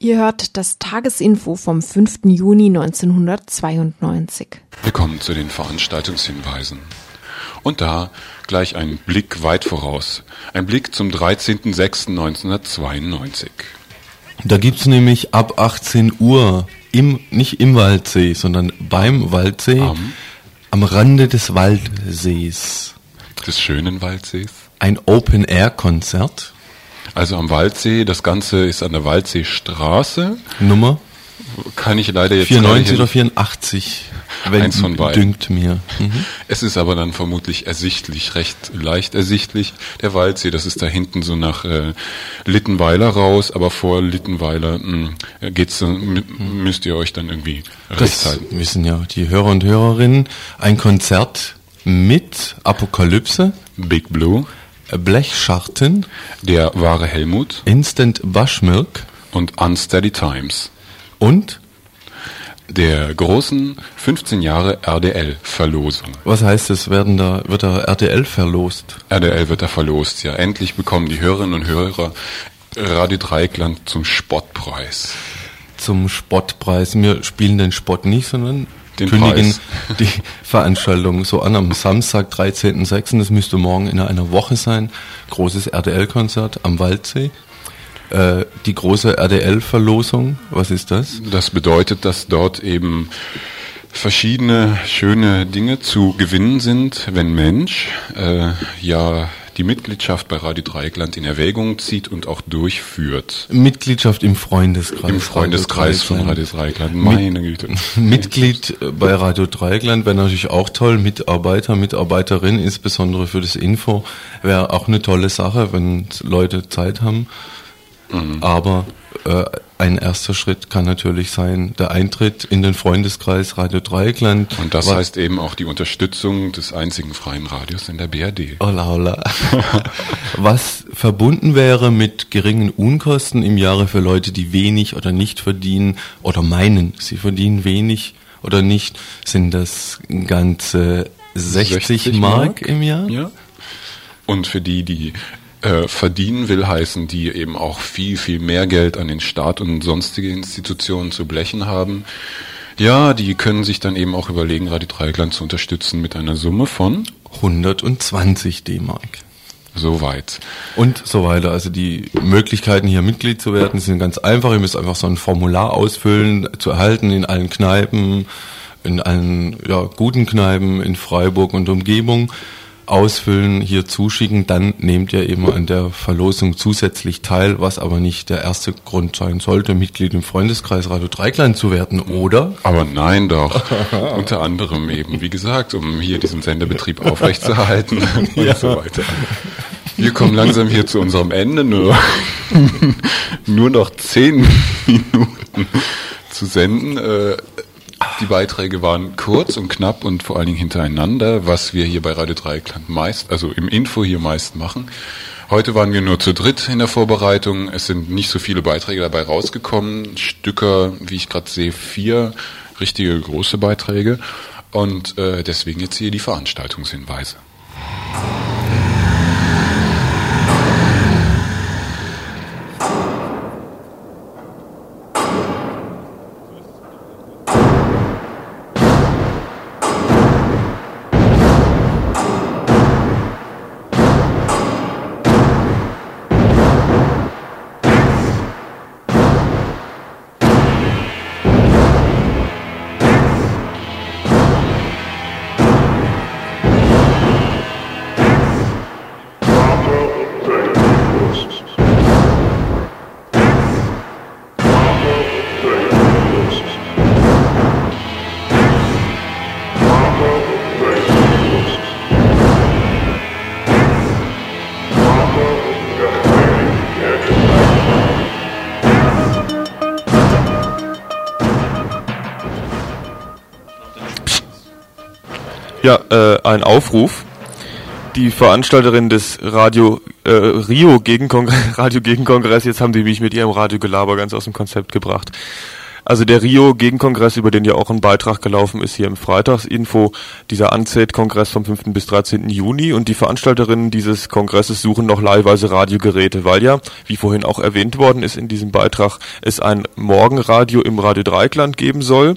Ihr hört das Tagesinfo vom 5. Juni 1992. Willkommen zu den Veranstaltungshinweisen. Und da gleich ein Blick weit voraus. Ein Blick zum 13.06.1992. Da gibt's nämlich ab 18 Uhr im, nicht im Waldsee, sondern beim Waldsee, Am? am Rande des Waldsees. Des schönen Waldsees. Ein Open-Air-Konzert. Also am Waldsee, das Ganze ist an der Waldseestraße. Nummer? Kann ich leider jetzt 94 gerade oder hin- 84, wenn Eins von beiden. dünkt mir. Mhm. Es ist aber dann vermutlich ersichtlich, recht leicht ersichtlich. Der Waldsee, das ist da hinten so nach äh, Littenweiler raus, aber vor Littenweiler mh, geht's, äh, mü- müsst ihr euch dann irgendwie recht Das halten. wissen ja die Hörer und Hörerinnen. Ein Konzert mit Apokalypse, Big Blue, Blechschachten, der wahre Helmut Instant Bushmilk und Unsteady Times und der großen 15 Jahre RDL-Verlosung. was heißt es, werden da, wird da RTL verlost? RDL wird da verlost, ja. Endlich bekommen die Hörerinnen und Hörer Radio Dreieckland zum Spottpreis. Zum Spottpreis. Wir spielen den Spott nicht, sondern Den kündigen Preis. *laughs* die Veranstaltung so an am Samstag, 13.06., das müsste morgen in einer Woche sein, großes RDL-Konzert am Waldsee. Äh, die große RDL-Verlosung, was ist das? Das bedeutet, dass dort eben verschiedene schöne Dinge zu gewinnen sind, wenn Mensch äh, ja die Mitgliedschaft bei Radio Dreieckland in Erwägung zieht und auch durchführt. Mitgliedschaft im Freundeskreis. Im Freundeskreis von Radio Dreieckland. Meine Güte. *laughs* Mitglied bei Radio Dreieckland wäre natürlich auch toll. Mitarbeiter, Mitarbeiterin, insbesondere für das Info, wäre auch eine tolle Sache, wenn Leute Zeit haben. Mhm. Aber äh, ein erster Schritt kann natürlich sein, der Eintritt in den Freundeskreis Radio Dreieckland. Und das heißt eben auch die Unterstützung des einzigen freien Radios in der BRD. Hola, hola. *laughs* Was verbunden wäre mit geringen Unkosten im Jahre für Leute, die wenig oder nicht verdienen oder meinen, sie verdienen wenig oder nicht, sind das ganze 60, Mark, im Jahr. Ja. Und für die, die äh, verdienen will, heißen, die eben auch viel, viel mehr Geld an den Staat und sonstige Institutionen zu blechen haben. Ja, die können sich dann eben auch überlegen, Radio Dreieckland zu unterstützen mit einer Summe von 120 D-Mark. Soweit. Und so weiter. Also die Möglichkeiten, hier Mitglied zu werden, sind ganz einfach. Ihr müsst einfach so ein Formular ausfüllen, zu erhalten in allen Kneipen, in allen ja, guten Kneipen in Freiburg und Umgebung. Ausfüllen, hier zuschicken, dann nehmt ihr eben an der Verlosung zusätzlich teil, was aber nicht der erste Grund sein sollte, Mitglied im Freundeskreis Radio Dreikland zu werden, oder? Aber nein doch. *laughs* Unter anderem eben, wie gesagt, um hier diesen Senderbetrieb aufrechtzuerhalten *laughs* und Ja. so weiter. Wir kommen langsam hier zu unserem Ende, nur, *laughs* nur noch zehn Minuten zu senden. Äh, Die Beiträge waren kurz und knapp und vor allen Dingen hintereinander, was wir hier bei Radio Dreieckland meist, also im Info hier meist machen. Heute waren wir nur zu dritt in der Vorbereitung. Es sind nicht so viele Beiträge dabei rausgekommen. Stücker, wie ich gerade sehe, vier richtige große Beiträge. Und äh, deswegen jetzt hier die Veranstaltungshinweise. Ja, äh, ein Aufruf. Die Veranstalterin des Radio äh, Rio Gegenkongress, *laughs* Radio Gegenkongress, jetzt haben die mich mit ihrem Radiogelaber ganz aus dem Konzept gebracht. Also der Rio Gegenkongress, über den ja auch ein Beitrag gelaufen ist hier im Freitagsinfo, dieser ANZET-Kongress vom 5. bis 13. Juni und die Veranstalterinnen dieses Kongresses suchen noch leihweise Radiogeräte, weil ja, wie vorhin auch erwähnt worden ist in diesem Beitrag, es ein Morgenradio im Radio Dreikland geben soll,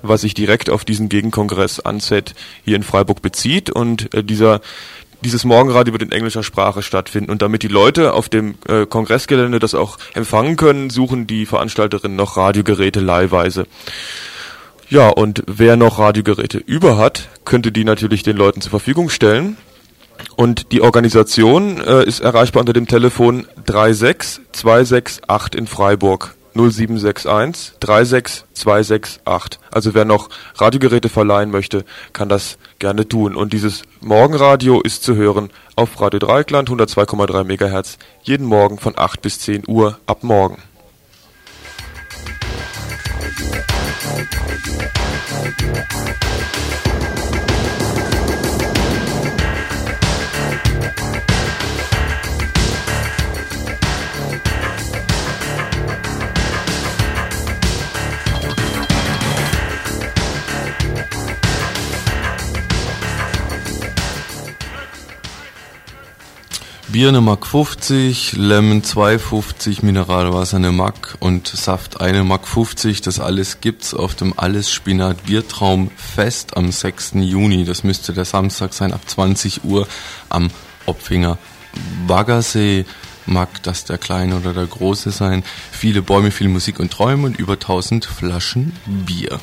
was sich direkt auf diesen Gegenkongress ANZET hier in Freiburg bezieht und äh, dieser dieses Morgenradio wird in englischer Sprache stattfinden. Und damit die Leute auf dem äh, Kongressgelände das auch empfangen können, suchen die Veranstalterinnen noch Radiogeräte leihweise. Ja, und wer noch Radiogeräte über hat, könnte die natürlich den Leuten zur Verfügung stellen. Und die Organisation äh, ist erreichbar unter dem Telefon 36268 in Freiburg. 0761 36268. Also wer noch Radiogeräte verleihen möchte, kann das gerne tun. Und dieses Morgenradio ist zu hören auf Radio Dreikland 102,3 MHz jeden Morgen von 8 bis 10 Uhr ab morgen. Musik Bier eine Mark 50, Lemon 2,50, Mineralwasser eine Mark und Saft eine Mark 50. Das alles gibt's auf dem Alles Spinat Biertraum Fest am 6. Juni. Das müsste der Samstag sein, ab 20 Uhr am Opfinger Baggersee. Mag das der Kleine oder der Große sein. Viele Bäume, viel Musik und Träume und über 1000 Flaschen Bier.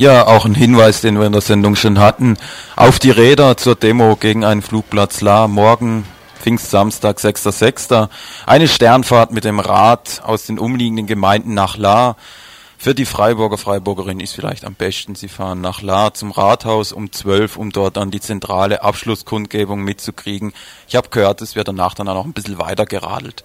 Ja, auch ein Hinweis, den wir in der Sendung schon hatten. Auf die Räder zur Demo gegen einen Flugplatz La. Morgen, Pfingstsamstag, 6.6. Eine Sternfahrt mit dem Rad aus den umliegenden Gemeinden nach La. Für die Freiburger Freiburgerin ist vielleicht am besten, sie fahren nach La zum Rathaus um 12, um dort dann die zentrale Abschlusskundgebung mitzukriegen. Ich habe gehört, es wird danach dann auch noch ein bisschen weiter geradelt.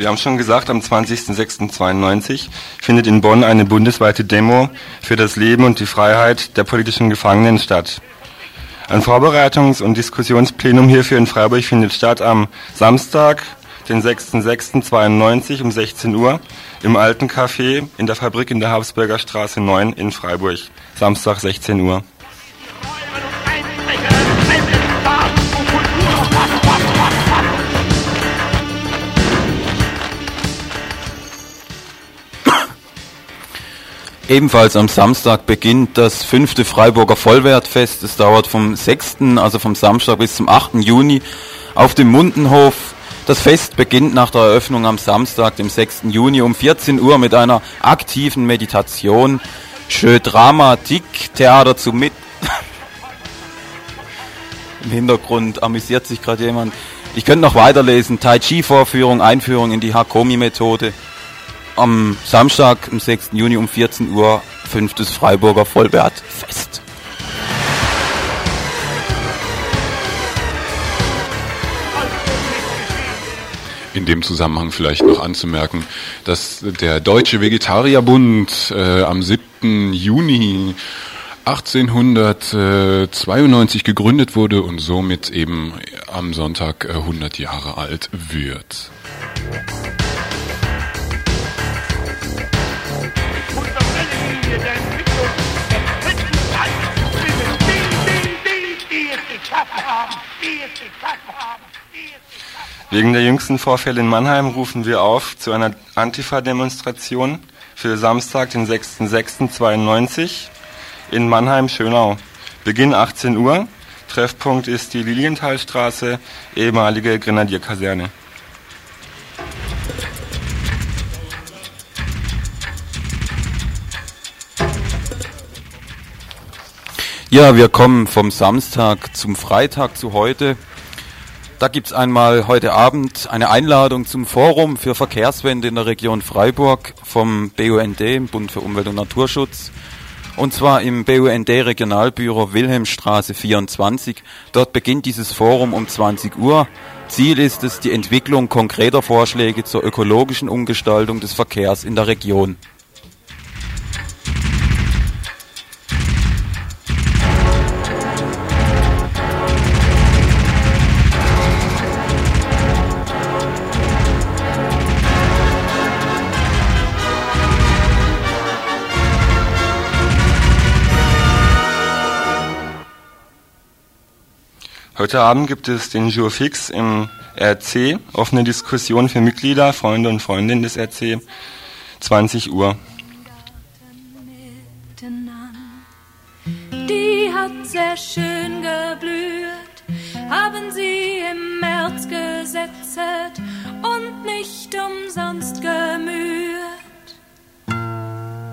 Wir haben schon gesagt, am 20.06.92 findet in Bonn eine bundesweite Demo für das Leben und die Freiheit der politischen Gefangenen statt. Ein Vorbereitungs- und Diskussionsplenum hierfür in Freiburg findet statt am Samstag, den 6.06.92 um 16 Uhr im Alten Café in der Fabrik in der Habsburger Straße 9 in Freiburg. Samstag 16 Uhr. Ebenfalls am Samstag beginnt das fünfte Freiburger Vollwertfest. Es dauert vom 6., also vom Samstag bis zum 8. Juni auf dem Mundenhof. Das Fest beginnt nach der Eröffnung am Samstag, dem 6. Juni um 14 Uhr mit einer aktiven Meditation. Schön Dramatik, Theater zu mit. *laughs* Im Hintergrund amüsiert sich gerade jemand. Ich könnte noch weiterlesen. Tai Chi Vorführung, Einführung in die Hakomi Methode am Samstag, am 6. Juni um 14 Uhr, fünftes Freiburger Vollwertfest. In dem Zusammenhang vielleicht noch anzumerken, dass der Deutsche Vegetarierbund äh, am 7. Juni 1892 gegründet wurde und somit eben am Sonntag 100 Jahre alt wird. Wegen der jüngsten Vorfälle in Mannheim rufen wir auf zu einer Antifa-Demonstration für Samstag, den 6.06.92 in Mannheim-Schönau. Beginn 18 Uhr. Treffpunkt ist die Lilienthalstraße, ehemalige Grenadierkaserne. Ja, wir kommen vom Samstag zum Freitag zu heute. Da gibt's einmal heute Abend eine Einladung zum Forum für Verkehrswende in der Region Freiburg vom BUND, Bund für Umwelt und Naturschutz. Und zwar im BUND Regionalbüro Wilhelmstraße 24. Dort beginnt dieses Forum um 20 Uhr. Ziel ist es die Entwicklung konkreter Vorschläge zur ökologischen Umgestaltung des Verkehrs in der Region. Heute Abend gibt es den Jour fix im RC, offene Diskussion für Mitglieder, Freunde und Freundinnen des RC, 20 Uhr. Die hat sehr schön geblüht, haben sie im März gesetzt und nicht umsonst gemüht.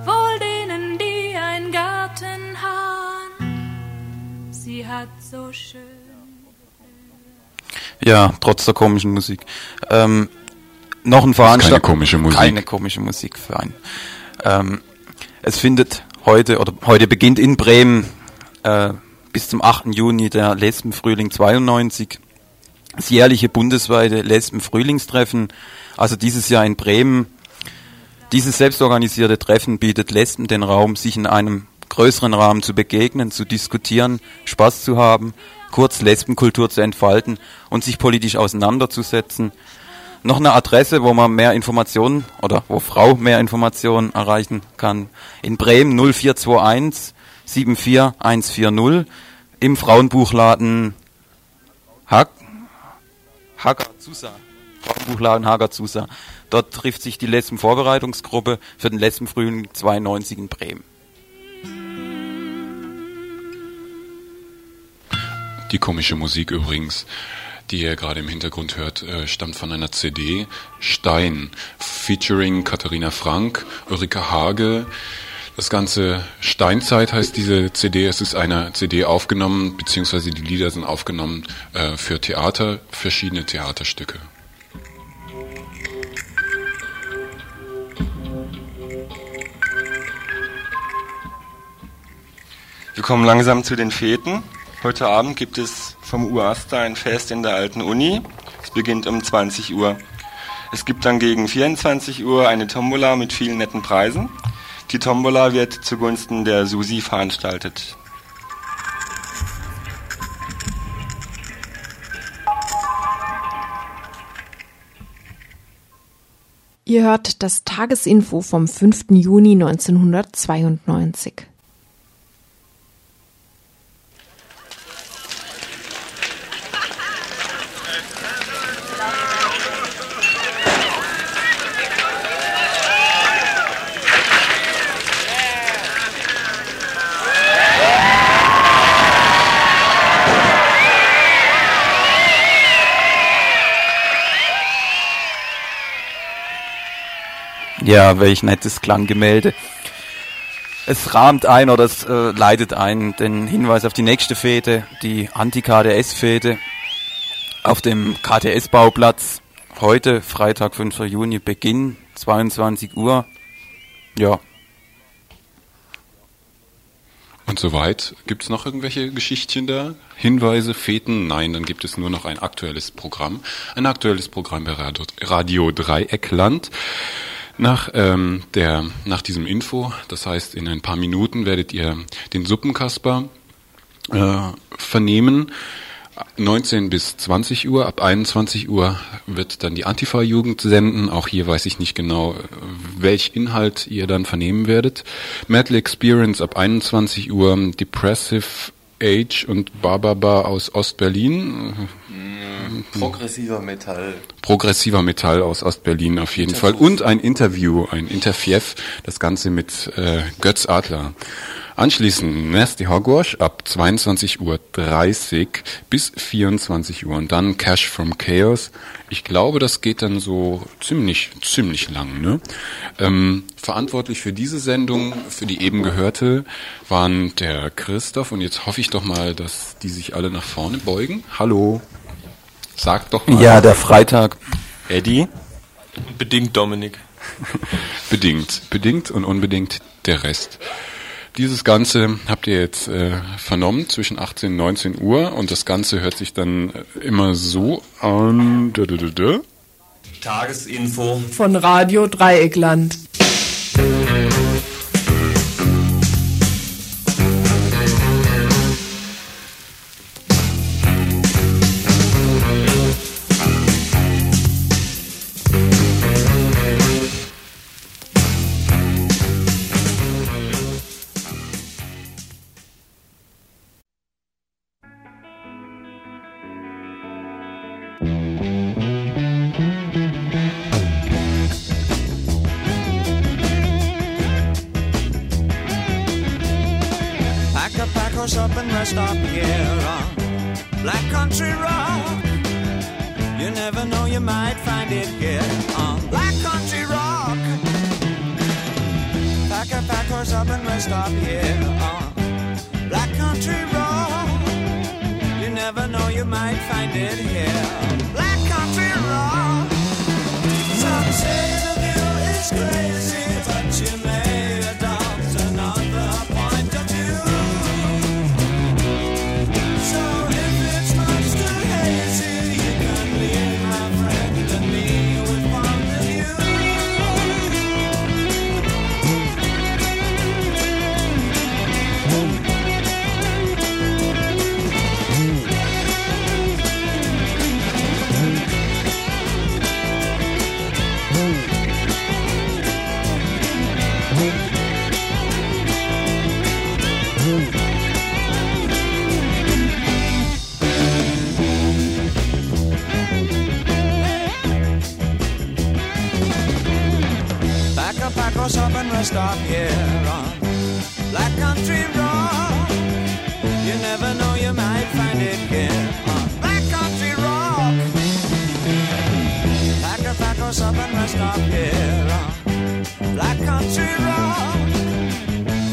Wohl denen, die ein Garten haben, hat so schön. Ja, trotz der komischen Musik. Ähm, noch ein Veranstaltung. keine komische Musik. Keine komische Musik für einen. Ähm, es findet heute oder heute beginnt in Bremen äh, bis zum 8. Juni der Lesbenfrühling 92 das jährliche bundesweite Lesben-Frühlingstreffen. Also dieses Jahr in Bremen. Dieses selbstorganisierte Treffen bietet Lesben den Raum, sich in einem größeren Rahmen zu begegnen, zu diskutieren, Spaß zu haben, kurz Lesbenkultur zu entfalten und sich politisch auseinanderzusetzen. Noch eine Adresse, wo man mehr Informationen oder wo Frau mehr Informationen erreichen kann. In Bremen 0421 74140 im Frauenbuchladen Hack, Hagazusa. Frauenbuchladen Hagazusa. Dort trifft sich die Lesbenvorbereitungsgruppe für den Lesbenfrühling 92 in Bremen. Die komische Musik übrigens, die ihr gerade im Hintergrund hört, äh, stammt von einer CD Stein, featuring Katharina Frank, Ulrike Hage. Das ganze Steinzeit heißt diese CD. Es ist eine CD aufgenommen, beziehungsweise die Lieder sind aufgenommen äh, für Theater, verschiedene Theaterstücke. Wir kommen langsam zu den Feten. Heute Abend gibt es vom UASTA ein Fest in der alten Uni. Es beginnt um 20 Uhr. Es gibt dann gegen 24 Uhr eine Tombola mit vielen netten Preisen. Die Tombola wird zugunsten der Susi veranstaltet. Ihr hört das Tagesinfo vom 5. Juni 1992. Ja, welch nettes Klanggemälde. Es rahmt ein oder es äh, leitet ein den Hinweis auf die nächste Fete, die Anti-KDS-Fete auf dem KTS-Bauplatz. Heute, Freitag, 5. Juni, Beginn, 22 Uhr. Ja, Und soweit. Gibt es noch irgendwelche Geschichtchen da? Hinweise, Feten? Nein, dann gibt es nur noch ein aktuelles Programm. Ein aktuelles Programm bei Radio, Radio Dreieckland. Nach, ähm, der, nach diesem Info, das heißt, in ein paar Minuten werdet ihr den Suppenkasper äh, vernehmen. 19 bis 20 Uhr, ab 21 Uhr wird dann die Antifa-Jugend senden. Auch hier weiß ich nicht genau, äh, welch Inhalt ihr dann vernehmen werdet. Metal Experience ab 21 Uhr, Depressive Age und Barbaba aus Ostberlin. Progressiver Metall. Progressiver Metall aus Ostberlin auf jeden Fall. Und ein Interview, ein Interfief, das Ganze mit äh, Götz Adler. Anschließend Nasty Hogwash ab 22.30 Uhr bis 24 Uhr und dann Cash from Chaos. Ich glaube, das geht dann so ziemlich, ziemlich lang. Ne? Ähm, verantwortlich für diese Sendung, für die eben gehörte, waren der Christoph und jetzt hoffe ich doch mal, dass die sich alle nach vorne beugen. Hallo. Sag doch mal. Ja, der Freitag. Eddie. Bedingt Dominik. *laughs* bedingt. Bedingt und unbedingt der Rest. Dieses Ganze habt ihr jetzt äh, vernommen zwischen 18 und 19 Uhr und das Ganze hört sich dann äh, immer so an. Dö, dö, dö, dö. Tagesinfo von Radio Dreieckland.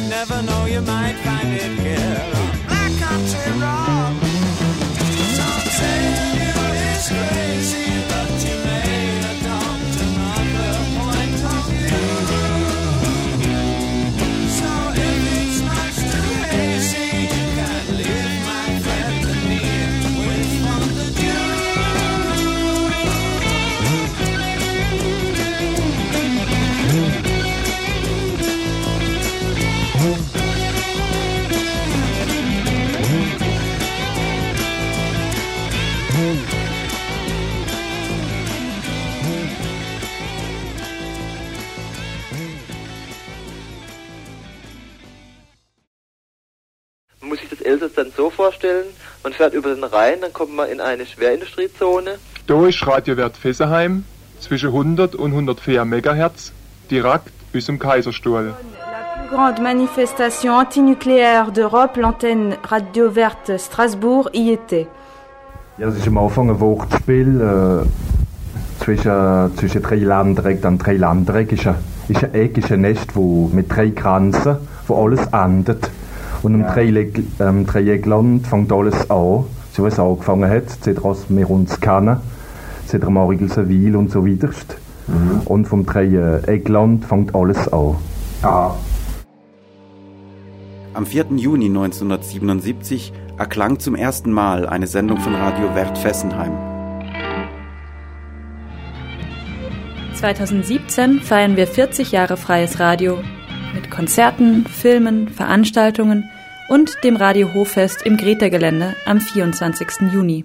Never know, you might find it here Elsass dann so vorstellen, man fährt über den Rhein, dann kommt man in eine Schwerindustriezone. Da ist Radiowert Fessenheim zwischen 100 und 104 MHz, direkt bis zum Kaiserstuhl. plus grande manifestation antinucléaire d'Europe, l'antenne Radio Verte Strasbourg y était. Ja, das ist am Anfang ein Wortspiel äh, zwischen, zwischen drei Landreck. Dann drei Landreck ist ein, ist ein Eck, ist ein Nest wo, mit drei Grenzen, wo alles endet. Und am Ja. Dreieck, ähm, Dreieckland fängt alles an, so wie es angefangen hat, seit wir uns kennen, seit der Marigelseville und so weiter. Und vom Dreieckland fängt alles an. Aha. Am 4. Juni 1977 erklang zum ersten Mal eine Sendung von Radio Wert Fessenheim. 2017 feiern wir 40 Jahre freies Radio mit Konzerten, Filmen, Veranstaltungen und dem Radio Hoffest im Greta-Gelände am 24. Juni.